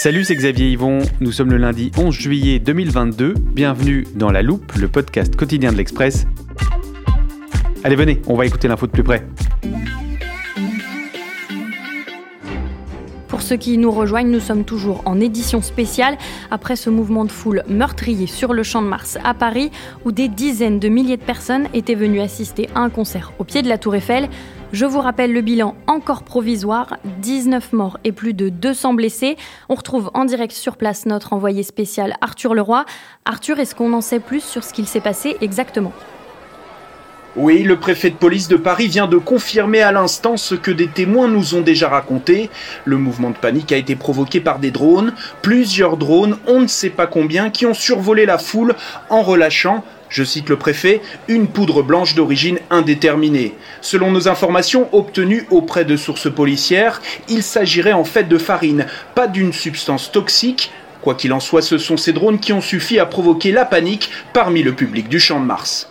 Salut, c'est Xavier Yvon. Nous sommes le lundi 11 juillet 2022. Bienvenue dans La Loupe, le podcast quotidien de l'Express. Allez, venez, on va écouter l'info de plus près. Pour ceux qui nous rejoignent, nous sommes toujours en édition spéciale après ce mouvement de foule meurtrier sur le Champ de Mars à Paris où des dizaines de milliers de personnes étaient venues assister à un concert au pied de la Tour Eiffel. Je vous rappelle le bilan encore provisoire, 19 morts et plus de 200 blessés. On retrouve en direct sur place notre envoyé spécial Arthur Leroy. Arthur, est-ce qu'on en sait plus sur ce qu'il s'est passé exactement? Oui, le préfet de police de Paris vient de confirmer à l'instant ce que des témoins nous ont déjà raconté. Le mouvement de panique a été provoqué par des drones, plusieurs drones, on ne sait pas combien, qui ont survolé la foule en relâchant je cite le préfet, une poudre blanche d'origine indéterminée. Selon nos informations obtenues auprès de sources policières, il s'agirait en fait de farine, pas d'une substance toxique. Quoi qu'il en soit, ce sont ces drones qui ont suffi à provoquer la panique parmi le public du Champ de Mars.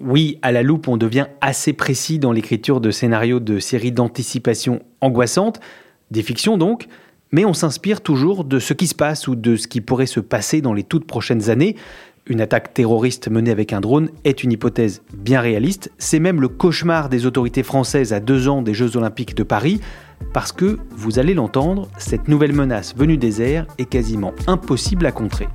Oui, à la loupe, on devient assez précis dans l'écriture de scénarios de séries d'anticipation angoissantes, des fictions donc, mais on s'inspire toujours de ce qui se passe ou de ce qui pourrait se passer dans les toutes prochaines années. Une attaque terroriste menée avec un drone est une hypothèse bien réaliste. C'est même le cauchemar des autorités françaises à deux ans des Jeux Olympiques de Paris, parce que, vous allez l'entendre, cette nouvelle menace venue des airs est quasiment impossible à contrer.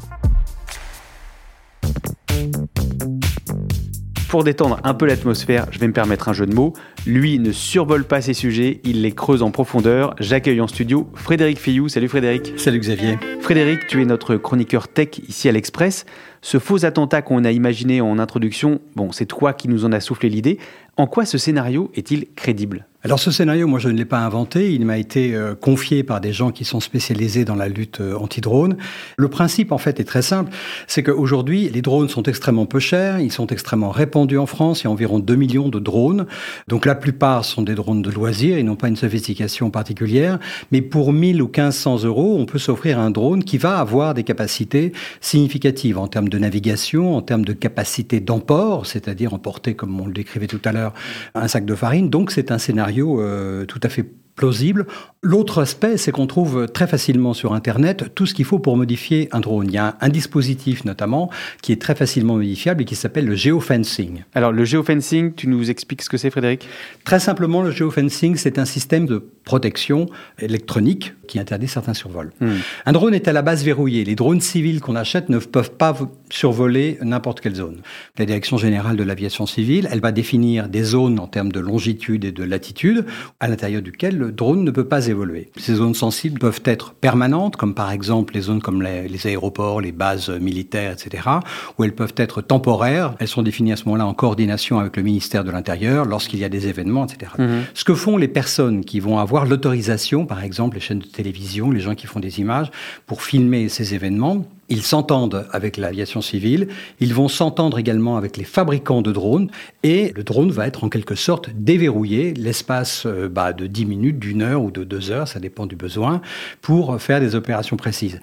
Pour détendre un peu l'atmosphère, je vais me permettre un jeu de mots. Lui ne survole pas ses sujets, il les creuse en profondeur. J'accueille en studio Frédéric Fillou. Salut Frédéric. Salut Xavier. Frédéric, tu es notre chroniqueur tech ici à l'Express. Ce faux attentat qu'on a imaginé en introduction, bon, c'est toi qui nous en as soufflé l'idée. En quoi ce scénario est-il crédible? Alors ce scénario, moi je ne l'ai pas inventé, il m'a été euh, confié par des gens qui sont spécialisés dans la lutte euh, anti-drone. Le principe en fait est très simple, c'est qu'aujourd'hui les drones sont extrêmement peu chers, ils sont extrêmement répandus en France, il y a environ 2 millions de drones, donc la plupart sont des drones de loisirs, ils n'ont pas une sophistication particulière, mais pour 1000 ou 1500 euros, on peut s'offrir un drone qui va avoir des capacités significatives en termes de navigation, en termes de capacité d'emport, c'est-à-dire emporter, comme on le décrivait tout à l'heure, un sac de farine, donc c'est un scénario euh, tout à fait plausible. L'autre aspect, c'est qu'on trouve très facilement sur Internet tout ce qu'il faut pour modifier un drone. Il y a un, dispositif notamment qui est très facilement modifiable et qui s'appelle le geofencing. Alors le geofencing, tu nous expliques ce que c'est Frédéric? Très simplement, le geofencing, c'est un système de protection électronique qui interdit certains survols. Hmm. Un drone est à la base verrouillé. Les drones civils qu'on achète ne peuvent pas survoler n'importe quelle zone. La Direction générale de l'aviation civile, elle va définir des zones en termes de longitude et de latitude à l'intérieur duquel le drone ne peut pas évoluer. Ces zones sensibles peuvent être permanentes, comme par exemple les zones comme les, les aéroports, les bases militaires, etc., ou elles peuvent être temporaires. Elles sont définies à ce moment-là en coordination avec le ministère de l'Intérieur lorsqu'il y a des événements, etc. Hmm. Ce que font les personnes qui vont avoir l'autorisation, par exemple les chaînes de télévision, les gens qui font des images, pour filmer ces événements. Ils s'entendent avec l'aviation civile, ils vont s'entendre également avec les fabricants de drones, et le drone va être en quelque sorte déverrouillé l'espace euh, bah, de 10 minutes, d'une heure ou de deux heures, ça dépend du besoin, pour faire des opérations précises.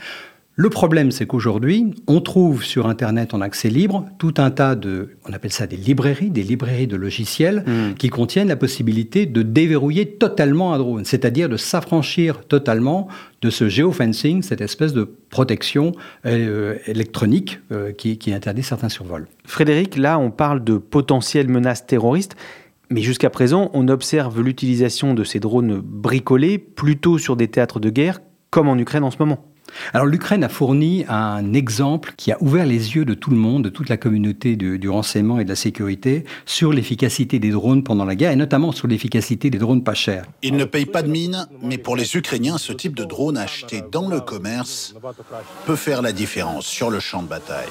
Le problème, c'est qu'aujourd'hui, on trouve sur Internet en accès libre tout un tas de, on appelle ça des librairies, des librairies de logiciels Hmm. qui contiennent la possibilité de déverrouiller totalement un drone, c'est-à-dire de s'affranchir totalement de ce geofencing, cette espèce de protection euh, électronique euh, qui, qui interdit certains survols. Frédéric, là, on parle de potentielles menaces terroristes. Mais jusqu'à présent, on observe l'utilisation de ces drones bricolés plutôt sur des théâtres de guerre, comme en Ukraine en ce moment. Alors l'Ukraine a fourni un exemple qui a ouvert les yeux de tout le monde, de toute la communauté du, du renseignement et de la sécurité, sur l'efficacité des drones pendant la guerre, et notamment sur l'efficacité des drones pas chers. Ils ne payent pas de mine, mais pour les Ukrainiens, ce type de drone acheté dans le commerce peut faire la différence sur le champ de bataille.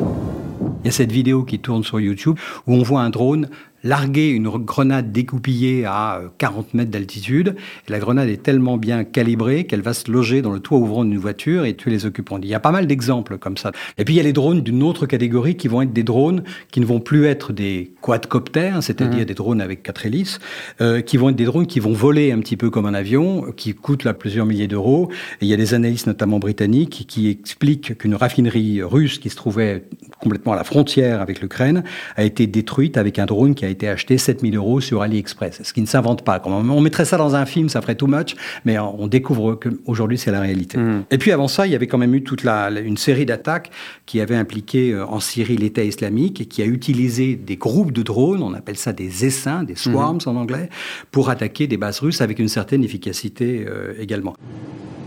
Il y a cette vidéo qui tourne sur YouTube où on voit un drone larguer une grenade découpillée à 40 mètres d'altitude. La grenade est tellement bien calibrée qu'elle va se loger dans le toit ouvrant d'une voiture et tuer les occupants. Il y a pas mal d'exemples comme ça. Et puis il y a les drones d'une autre catégorie qui vont être des drones qui ne vont plus être des quadcoptères, c'est-à-dire Mhm. des drones avec quatre hélices, euh, qui vont être des drones qui vont voler un petit peu comme un avion, qui coûtent là plusieurs milliers d'euros. Il y a des analystes, notamment britanniques, qui expliquent qu'une raffinerie russe qui se trouvait complètement à la frontière avec l'Ukraine a été détruite avec un drone qui a été acheté 7000 euros sur AliExpress. Ce qui ne s'invente pas. Quand on mettrait ça dans un film, ça ferait too much, mais on découvre qu'aujourd'hui c'est la réalité. Mm. Et puis avant ça, il y avait quand même eu toute la, une série d'attaques qui avaient impliqué euh, en Syrie l'État islamique et qui a utilisé des groupes de drones, on appelle ça des essaims, des swarms en anglais, pour attaquer des bases russes avec une certaine efficacité euh, également.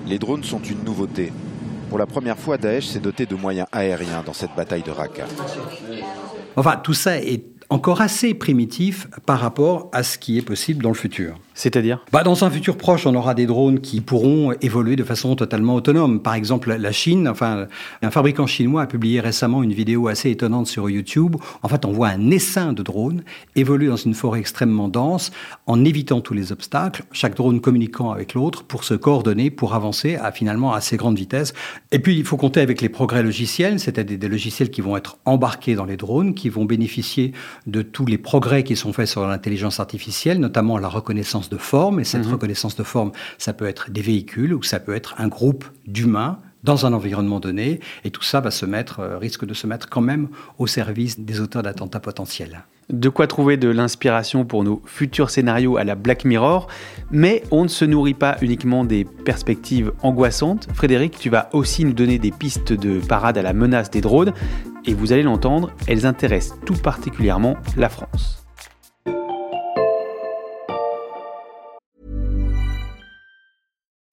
Les drones sont une nouveauté. Pour la première fois, Daesh s'est doté de moyens aériens dans cette bataille de Raqqa. Enfin, tout ça est encore assez primitif par rapport à ce qui est possible dans le futur. C'est-à-dire bah, Dans un futur proche, on aura des drones qui pourront évoluer de façon totalement autonome. Par exemple, la Chine, enfin, un fabricant chinois a publié récemment une vidéo assez étonnante sur YouTube. En fait, on voit un essaim de drones évoluer dans une forêt extrêmement dense en évitant tous les obstacles, chaque drone communiquant avec l'autre pour se coordonner, pour avancer à finalement assez grande vitesse. Et puis, il faut compter avec les progrès logiciels, c'est-à-dire des logiciels qui vont être embarqués dans les drones, qui vont bénéficier de tous les progrès qui sont faits sur l'intelligence artificielle, notamment la reconnaissance de forme. Et cette mmh. reconnaissance de forme, ça peut être des véhicules ou ça peut être un groupe d'humains dans un environnement donné. Et tout ça va se mettre, euh, risque de se mettre quand même au service des auteurs d'attentats potentiels. De quoi trouver de l'inspiration pour nos futurs scénarios à la Black Mirror, mais on ne se nourrit pas uniquement des perspectives angoissantes. Frédéric, tu vas aussi nous donner des pistes de parade à la menace des drones, et vous allez l'entendre, elles intéressent tout particulièrement la France.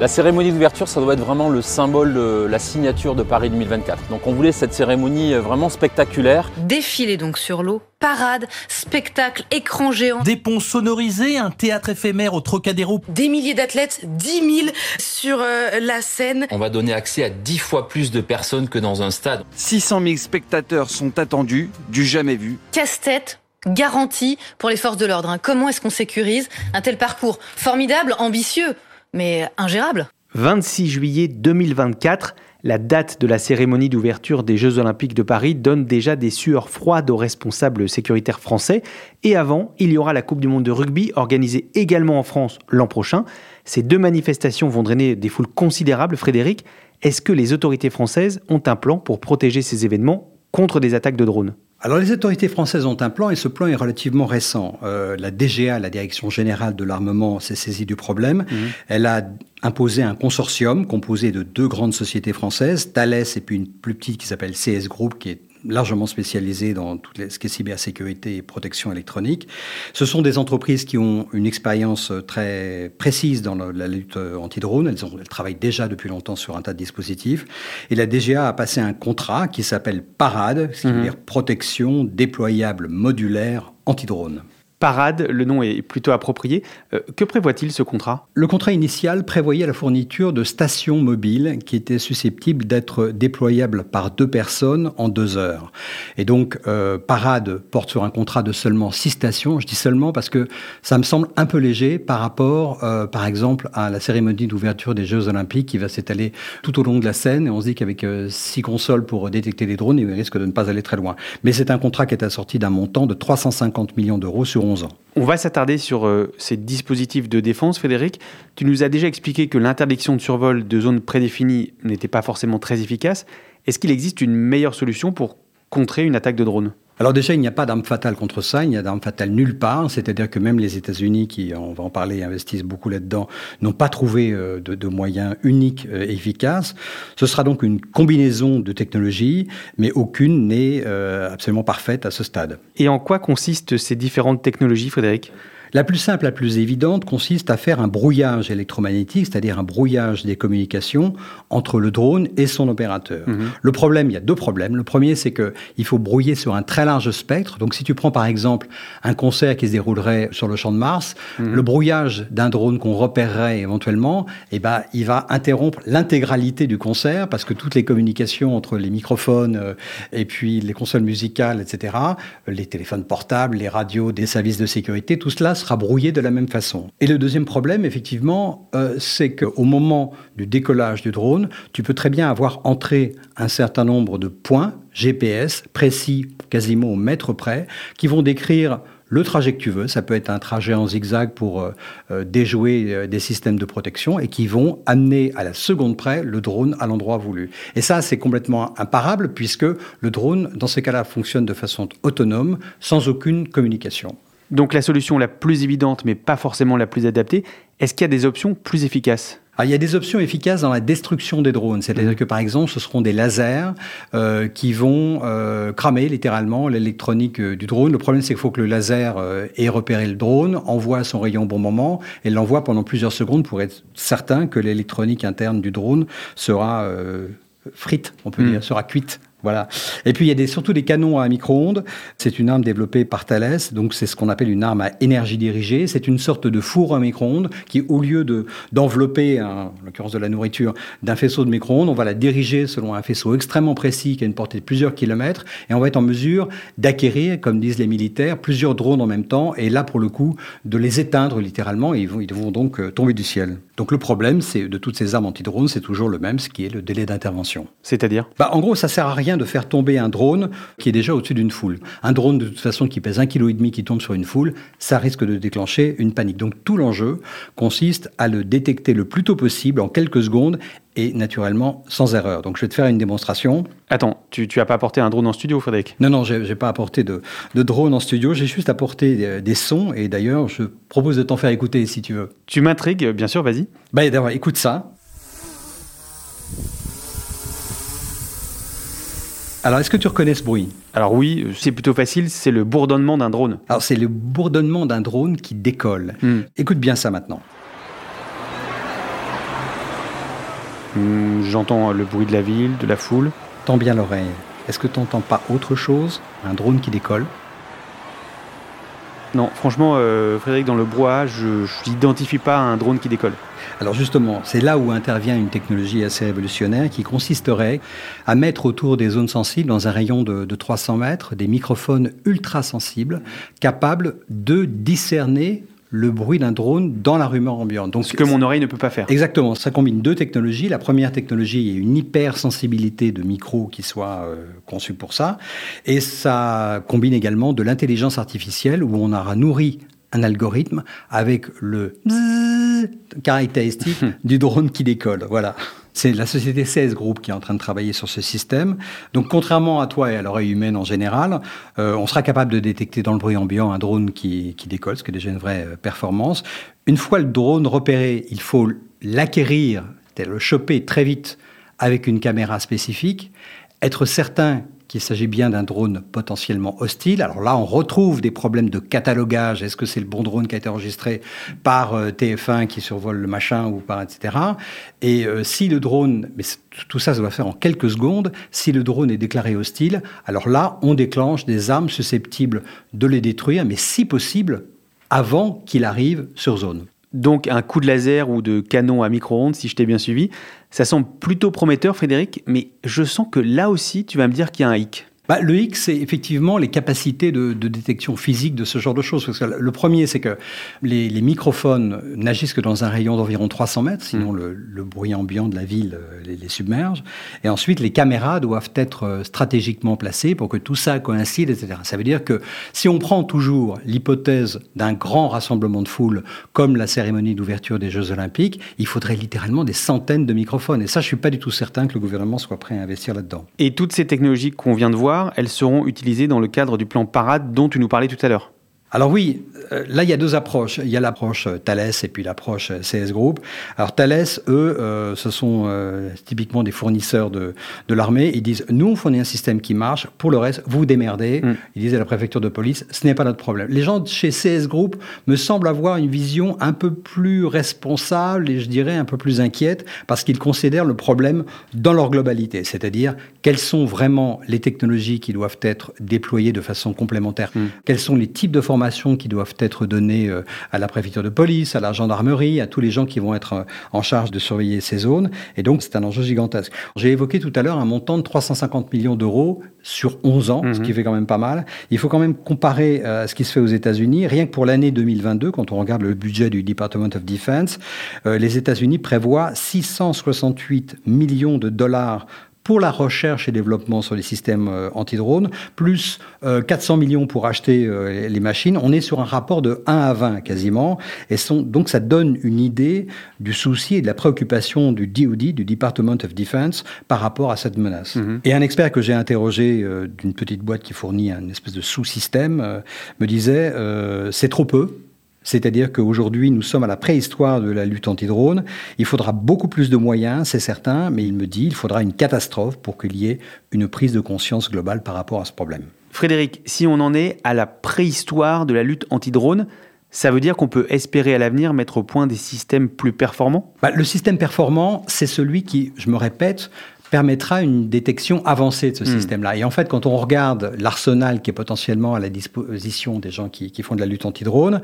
La cérémonie d'ouverture, ça doit être vraiment le symbole de la signature de Paris 2024. Donc on voulait cette cérémonie vraiment spectaculaire. Défilé donc sur l'eau, parade, spectacle, écran géant. Des ponts sonorisés, un théâtre éphémère au Trocadéro. Des milliers d'athlètes, 10 000 sur euh, la scène. On va donner accès à 10 fois plus de personnes que dans un stade. 600 000 spectateurs sont attendus, du jamais vu. Casse-tête garantie pour les forces de l'ordre. Hein. Comment est-ce qu'on sécurise un tel parcours Formidable, ambitieux? Mais ingérable. 26 juillet 2024, la date de la cérémonie d'ouverture des Jeux Olympiques de Paris donne déjà des sueurs froides aux responsables sécuritaires français. Et avant, il y aura la Coupe du Monde de rugby, organisée également en France l'an prochain. Ces deux manifestations vont drainer des foules considérables. Frédéric, est-ce que les autorités françaises ont un plan pour protéger ces événements contre des attaques de drones? Alors les autorités françaises ont un plan et ce plan est relativement récent. Euh, la DGA, la Direction générale de l'armement, s'est saisie du problème. Mmh. Elle a imposé un consortium composé de deux grandes sociétés françaises, Thales et puis une plus petite qui s'appelle CS Group, qui est largement spécialisée dans tout ce qui est cybersécurité et protection électronique. Ce sont des entreprises qui ont une expérience très précise dans la lutte anti-drone. Elles, ont, elles travaillent déjà depuis longtemps sur un tas de dispositifs. Et la DGA a passé un contrat qui s'appelle PARADE, ce qui mmh. veut dire protection déployable modulaire anti-drone. Parade, le nom est plutôt approprié. Euh, que prévoit-il ce contrat? Le contrat initial prévoyait la fourniture de stations mobiles qui étaient susceptibles d'être déployables par deux personnes en deux heures. Et donc, euh, Parade porte sur un contrat de seulement six stations. Je dis seulement parce que ça me semble un peu léger par rapport, euh, par exemple, à la cérémonie d'ouverture des Jeux Olympiques qui va s'étaler tout au long de la scène. Et on se dit qu'avec six consoles pour détecter les drones, il risque de ne pas aller très loin. Mais c'est un contrat qui est assorti d'un montant de 350 millions d'euros sur on va s'attarder sur euh, ces dispositifs de défense, Frédéric. Tu nous as déjà expliqué que l'interdiction de survol de zones prédéfinies n'était pas forcément très efficace. Est-ce qu'il existe une meilleure solution pour contrer une attaque de drone? Alors déjà, il n'y a pas d'arme fatale contre ça, il n'y a d'arme fatale nulle part, c'est-à-dire que même les États-Unis, qui, on va en parler, investissent beaucoup là-dedans, n'ont pas trouvé euh, de, moyens uniques et euh, efficaces. Ce sera donc une combinaison de technologies, mais aucune n'est euh, absolument parfaite à ce stade. Et en quoi consistent ces différentes technologies, Frédéric? La plus simple, la plus évidente, consiste à faire un brouillage électromagnétique, c'est-à-dire un brouillage des communications entre le drone et son opérateur. Mhm. Le problème, il y a deux problèmes. Le premier, c'est qu'il faut brouiller sur un très large spectre. Donc, si tu prends par exemple un concert qui se déroulerait sur le champ de Mars, mhm. le brouillage d'un drone qu'on repérerait éventuellement, eh ben, il va interrompre l'intégralité du concert parce que toutes les communications entre les microphones euh, et puis les consoles musicales, etc., les téléphones portables, les radios des services de sécurité, tout cela sera brouillé de la même façon. Et le deuxième problème, effectivement, euh, c'est qu'au moment du décollage du drone, tu peux très bien avoir entré un certain nombre de points GPS précis, quasiment au mètre près, qui vont décrire le trajet que tu veux. Ça peut être un trajet en zigzag pour euh, euh, déjouer des systèmes de protection et qui vont amener à la seconde près le drone à l'endroit voulu. Et ça, c'est complètement imparable puisque le drone, dans ces cas-là, fonctionne de façon autonome, sans aucune communication. Donc la solution la plus évidente, mais pas forcément la plus adaptée, est-ce qu'il y a des options plus efficaces? Ah, il y a des options efficaces dans la destruction des drones. C'est-à-dire que, par exemple, ce seront des lasers euh, qui vont euh, cramer littéralement l'électronique euh, du drone. Le problème, c'est qu'il faut que le laser ait repéré le drone, envoie son rayon au bon moment et l'envoie pendant plusieurs secondes pour être certain que l'électronique interne du drone sera frite, on peut hmm. dire, sera cuite voilà. Et puis il y a surtout des canons à micro-ondes. C'est une arme développée par Thales, donc c'est ce qu'on appelle une arme à énergie dirigée. C'est une sorte de four à micro-ondes qui, au lieu de d'envelopper, en l'occurrence de la nourriture, d'un faisceau de micro-ondes, on va la diriger selon un faisceau extrêmement précis qui a une portée de plusieurs kilomètres, et on va être en mesure d'acquérir, comme disent les militaires, plusieurs drones en même temps, et là pour le coup de les éteindre littéralement, et ils vont, ils vont donc euh, tomber du ciel. Donc le problème, c'est de toutes ces armes anti-drones, c'est toujours le même, ce qui est le délai d'intervention. C'est-à-dire? Bah, En gros, ça sert à rien de faire tomber un drone qui est déjà au-dessus d'une foule. Un drone, de toute façon, qui pèse un kilo et demi, qui tombe sur une foule, ça risque de déclencher une panique. Donc tout l'enjeu consiste à le détecter le plus tôt possible, en quelques secondes, et naturellement sans erreur. Donc je vais te faire une démonstration. Attends, tu n'as pas apporté un drone en studio, Frédéric? Non, non, je n'ai pas apporté de, de, drone en studio, j'ai juste apporté des, sons, et d'ailleurs, je propose de t'en faire écouter si tu veux. Tu m'intrigues, bien sûr, vas-y. Bah, d'abord, écoute ça. Alors, est-ce que tu reconnais ce bruit? Alors oui, c'est plutôt facile, c'est le bourdonnement d'un drone. Alors, c'est le bourdonnement d'un drone qui décolle. Hmm. Écoute bien ça maintenant. Hmm, j'entends le bruit de la ville, de la foule. Tends bien l'oreille. Est-ce que tu n'entends pas autre chose? Un drone qui décolle? Non, franchement, euh, Frédéric, dans le bois, je n'identifie pas un drone qui décolle. Alors justement, c'est là où intervient une technologie assez révolutionnaire qui consisterait à mettre autour des zones sensibles, dans un rayon de, de 300 mètres, des microphones ultra sensibles capables de discerner le bruit d'un drone dans la rumeur ambiante. Donc, Ce que mon oreille ne peut pas faire. Exactement. Ça combine deux technologies. La première technologie est une hypersensibilité de micro qui soit euh, conçue pour ça. Et ça combine également de l'intelligence artificielle où on aura nourri un algorithme avec le caractéristique du drone qui décolle. Voilà. C'est la société 16 Group qui est en train de travailler sur ce système. Donc, contrairement à toi et à l'oreille humaine en général, euh, on sera capable de détecter dans le bruit ambiant un drone qui, qui décolle, ce qui est déjà une vraie euh, performance. Une fois le drone repéré, il faut l'acquérir, le choper très vite avec une caméra spécifique, être certain qu'il s'agit bien d'un drone potentiellement hostile. Alors là, on retrouve des problèmes de catalogage. Est-ce que c'est le bon drone qui a été enregistré par euh, TF1 qui survole le machin ou par etc. Et euh, si le drone, mais tout ça, ça doit faire en quelques secondes. Si le drone est déclaré hostile, alors là, on déclenche des armes susceptibles de les détruire, mais si possible, avant qu'il arrive sur zone. Donc un coup de laser ou de canon à micro-ondes, si je t'ai bien suivi. Ça semble plutôt prometteur, Frédéric, mais je sens que là aussi, tu vas me dire qu'il y a un hic. Bah, le X, c'est effectivement les capacités de, détection physique de ce genre de choses. Parce que le premier, c'est que les, microphones n'agissent que dans un rayon d'environ 300 mètres, sinon mm. le, bruit ambiant de la ville euh, les, submerge. Et ensuite, les caméras doivent être euh, stratégiquement placées pour que tout ça coïncide, etc. Ça veut dire que si on prend toujours l'hypothèse d'un grand rassemblement de foule, comme la cérémonie d'ouverture des Jeux Olympiques, il faudrait littéralement des centaines de microphones. Et ça, je suis pas du tout certain que le gouvernement soit prêt à investir là-dedans. Et toutes ces technologies qu'on vient de voir, elles seront utilisées dans le cadre du plan Parade dont tu nous parlais tout à l'heure. Alors oui, euh, là il y a deux approches. Il y a l'approche euh, Thales et puis l'approche euh, CS Group. Alors Thales, eux, ce sont typiquement des fournisseurs de, de l'armée. Ils disent, nous on fournit un système qui marche, pour le reste, vous démerdez. Mm. Ils disent à la préfecture de police, ce n'est pas notre problème. Les gens chez CS Group me semblent avoir une vision un peu plus responsable et je dirais un peu plus inquiète parce qu'ils considèrent le problème dans leur globalité. C'est-à-dire, quelles sont vraiment les technologies qui doivent être déployées de façon complémentaire? Mm. Quels sont les types de formations qui doivent être données euh, à la préfecture de police, à la gendarmerie, à tous les gens qui vont être euh, en charge de surveiller ces zones. Et donc, c'est un enjeu gigantesque. J'ai évoqué tout à l'heure un montant de 350 millions d'euros sur 11 ans, ce qui mhm. fait quand même pas mal. Il faut quand même comparer euh, à ce qui se fait aux États-Unis. Rien que pour l'année 2022, quand on regarde le budget du Department of Defense, les États-Unis prévoient 668 millions de dollars pour la recherche et développement sur les systèmes euh, anti-drones, plus 400 euh, millions pour acheter euh, les machines. On est sur un rapport de 1 à 20 quasiment. Et sont, donc ça donne une idée du souci et de la préoccupation du DoD, du Department of Defense, par rapport à cette menace. Mhm. Et un expert que j'ai interrogé d'une petite boîte qui fournit un espèce de sous-système me disait c'est trop peu. C'est-à-dire qu'aujourd'hui, nous sommes à la préhistoire de la lutte anti-drone. Il faudra beaucoup plus de moyens, c'est certain, mais il me dit il faudra une catastrophe pour qu'il y ait une prise de conscience globale par rapport à ce problème. Frédéric, si on en est à la préhistoire de la lutte anti-drone, ça veut dire qu'on peut espérer à l'avenir mettre au point des systèmes plus performants? Bah, Le système performant, c'est celui qui, je me répète, permettra une détection avancée de ce hmm. système-là. Et en fait, quand on regarde l'arsenal qui est potentiellement à la disposition des gens qui, font de la lutte anti-drone,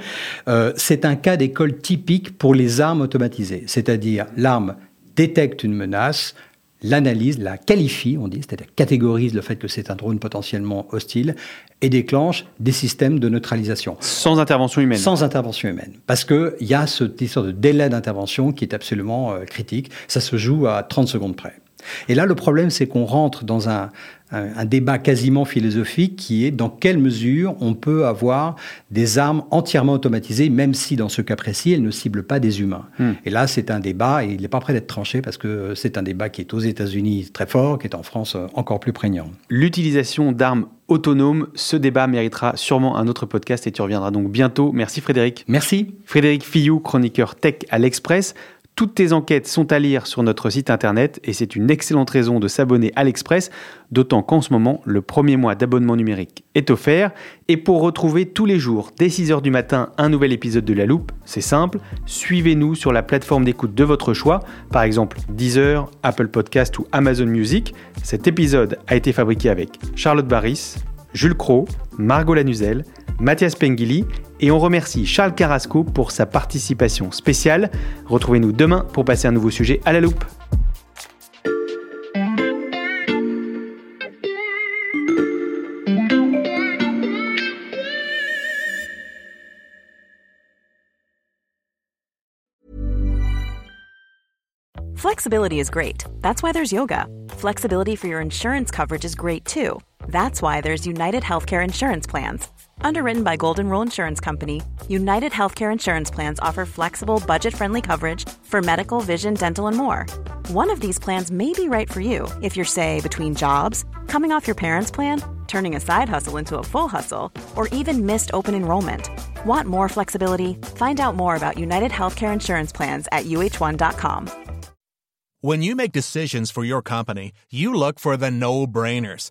euh, c'est un cas d'école typique pour les armes automatisées. C'est-à-dire, l'arme détecte une menace, l'analyse, la qualifie, on dit, c'est-à-dire catégorise le fait que c'est un drone potentiellement hostile et déclenche des systèmes de neutralisation. Sans intervention humaine. Sans intervention humaine. Parce qu'il y a ce histoire de délai d'intervention qui est absolument euh, critique. Ça se joue à 30 secondes près. Et là, le problème, c'est qu'on rentre dans un, un, débat quasiment philosophique qui est dans quelle mesure on peut avoir des armes entièrement automatisées, même si dans ce cas précis, elles ne ciblent pas des humains. Hmm. Et là, c'est un débat, et il n'est pas prêt d'être tranché parce que c'est un débat qui est aux États-Unis très fort, qui est en France encore plus prégnant. L'utilisation d'armes autonomes, ce débat méritera sûrement un autre podcast et tu reviendras donc bientôt. Merci Frédéric. Merci. Frédéric Fillou, chroniqueur tech à l'Express. Toutes tes enquêtes sont à lire sur notre site internet et c'est une excellente raison de s'abonner à l'Express, d'autant qu'en ce moment, le premier mois d'abonnement numérique est offert. Et pour retrouver tous les jours, dès 6h du matin, un nouvel épisode de La Loupe, c'est simple, suivez-nous sur la plateforme d'écoute de votre choix, par exemple Deezer, Apple Podcast ou Amazon Music. Cet épisode a été fabriqué avec Charlotte Barris, Jules Cro, Margot Lanuzel, Mathias Pengili et on remercie Charles Carrasco pour sa participation spéciale. Retrouvez-nous demain pour passer un nouveau sujet à la loupe. Flexibility is great. That's why there's yoga. Flexibility for your insurance coverage is great too. That's why there's United Healthcare Insurance Plans. Underwritten by Golden Rule Insurance Company, United Healthcare Insurance Plans offer flexible, budget friendly coverage for medical, vision, dental, and more. One of these plans may be right for you if you're, say, between jobs, coming off your parents' plan, turning a side hustle into a full hustle, or even missed open enrollment. Want more flexibility? Find out more about United Healthcare Insurance Plans at uh1.com. When you make decisions for your company, you look for the no brainers.